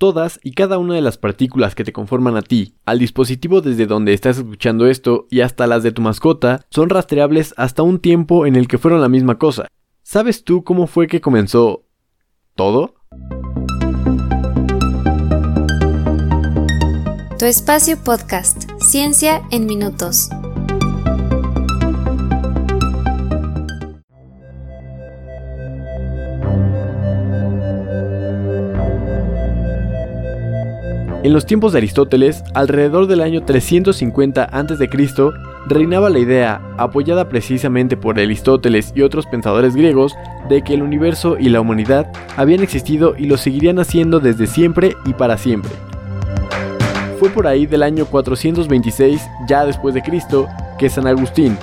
Todas y cada una de las partículas que te conforman a ti, al dispositivo desde donde estás escuchando esto y hasta las de tu mascota, son rastreables hasta un tiempo en el que fueron la misma cosa. ¿Sabes tú cómo fue que comenzó todo? Tu espacio podcast, Ciencia en Minutos. En los tiempos de Aristóteles, alrededor del año 350 a.C., reinaba la idea, apoyada precisamente por Aristóteles y otros pensadores griegos, de que el universo y la humanidad habían existido y lo seguirían haciendo desde siempre y para siempre. Fue por ahí del año 426, ya después de Cristo, que San Agustín,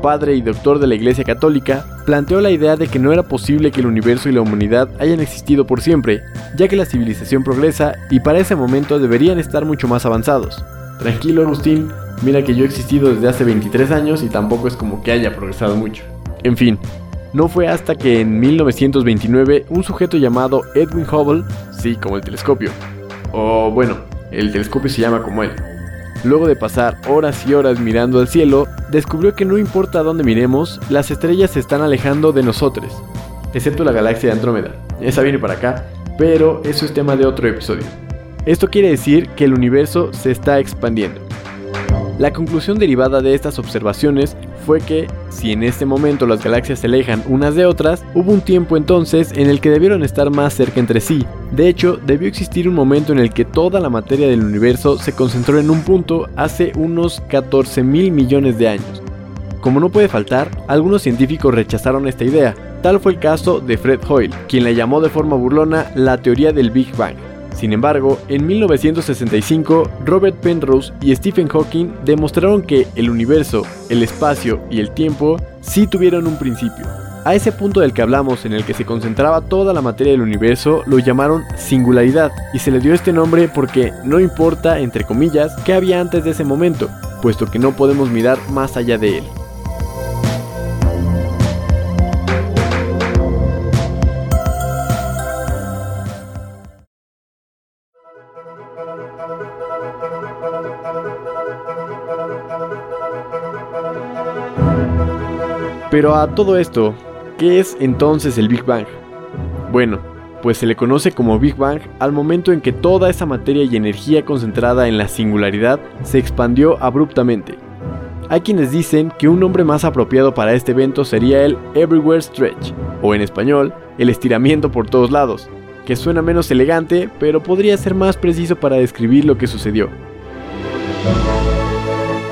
padre y doctor de la Iglesia Católica, planteó la idea de que no era posible que el universo y la humanidad hayan existido por siempre, ya que la civilización progresa y para ese momento deberían estar mucho más avanzados. Tranquilo Agustín, mira que yo he existido desde hace 23 años y tampoco es como que haya progresado mucho. En fin, no fue hasta que en 1929 un sujeto llamado Edwin Hubble, sí, como el telescopio, o bueno, el telescopio se llama como él, Luego de pasar horas y horas mirando al cielo, descubrió que no importa dónde miremos, las estrellas se están alejando de nosotros, excepto la galaxia de Andrómeda. Esa viene para acá, pero eso es tema de otro episodio. Esto quiere decir que el universo se está expandiendo. La conclusión derivada de estas observaciones fue que, si en este momento las galaxias se alejan unas de otras, hubo un tiempo entonces en el que debieron estar más cerca entre sí. De hecho, debió existir un momento en el que toda la materia del universo se concentró en un punto hace unos 14 mil millones de años. Como no puede faltar, algunos científicos rechazaron esta idea. Tal fue el caso de Fred Hoyle, quien la llamó de forma burlona la teoría del Big Bang. Sin embargo, en 1965, Robert Penrose y Stephen Hawking demostraron que el universo, el espacio y el tiempo sí tuvieron un principio. A ese punto del que hablamos en el que se concentraba toda la materia del universo lo llamaron singularidad y se le dio este nombre porque no importa, entre comillas, qué había antes de ese momento, puesto que no podemos mirar más allá de él. Pero a todo esto, ¿qué es entonces el Big Bang? Bueno, pues se le conoce como Big Bang al momento en que toda esa materia y energía concentrada en la singularidad se expandió abruptamente. Hay quienes dicen que un nombre más apropiado para este evento sería el Everywhere Stretch, o en español, el estiramiento por todos lados, que suena menos elegante, pero podría ser más preciso para describir lo que sucedió.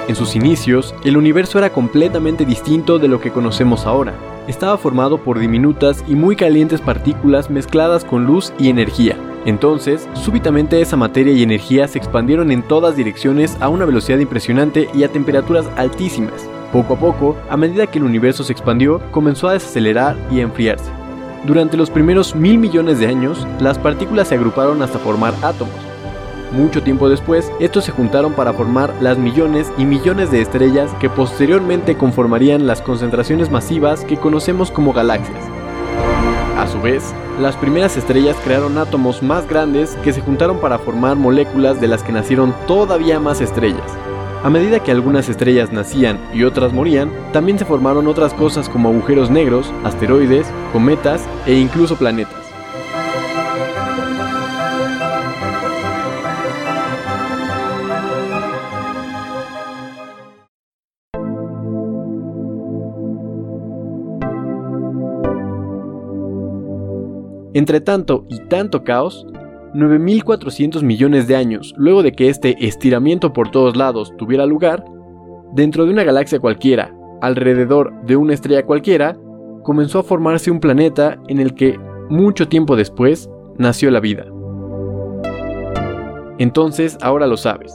En sus inicios, el universo era completamente distinto de lo que conocemos ahora. Estaba formado por diminutas y muy calientes partículas mezcladas con luz y energía. Entonces, súbitamente esa materia y energía se expandieron en todas direcciones a una velocidad impresionante y a temperaturas altísimas. Poco a poco, a medida que el universo se expandió, comenzó a desacelerar y a enfriarse. Durante los primeros mil millones de años, las partículas se agruparon hasta formar átomos, mucho tiempo después, estos se juntaron para formar las millones y millones de estrellas que posteriormente conformarían las concentraciones masivas que conocemos como galaxias. A su vez, las primeras estrellas crearon átomos más grandes que se juntaron para formar moléculas de las que nacieron todavía más estrellas. A medida que algunas estrellas nacían y otras morían, también se formaron otras cosas como agujeros negros, asteroides, cometas e incluso planetas. Entre tanto y tanto caos, 9.400 millones de años luego de que este estiramiento por todos lados tuviera lugar, dentro de una galaxia cualquiera, alrededor de una estrella cualquiera, comenzó a formarse un planeta en el que, mucho tiempo después, nació la vida. Entonces, ahora lo sabes.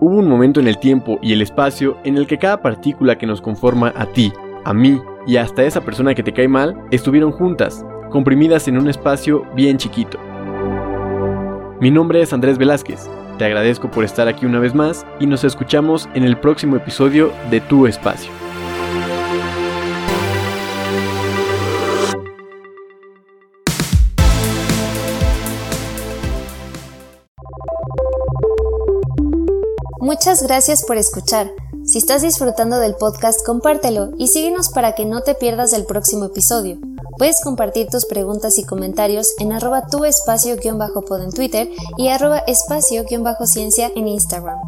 Hubo un momento en el tiempo y el espacio en el que cada partícula que nos conforma a ti, a mí y hasta esa persona que te cae mal estuvieron juntas comprimidas en un espacio bien chiquito. Mi nombre es Andrés Velázquez, te agradezco por estar aquí una vez más y nos escuchamos en el próximo episodio de Tu Espacio. Muchas gracias por escuchar. Si estás disfrutando del podcast, compártelo y síguenos para que no te pierdas el próximo episodio. Puedes compartir tus preguntas y comentarios en arroba tu espacio-pod en Twitter y arroba espacio-ciencia en Instagram.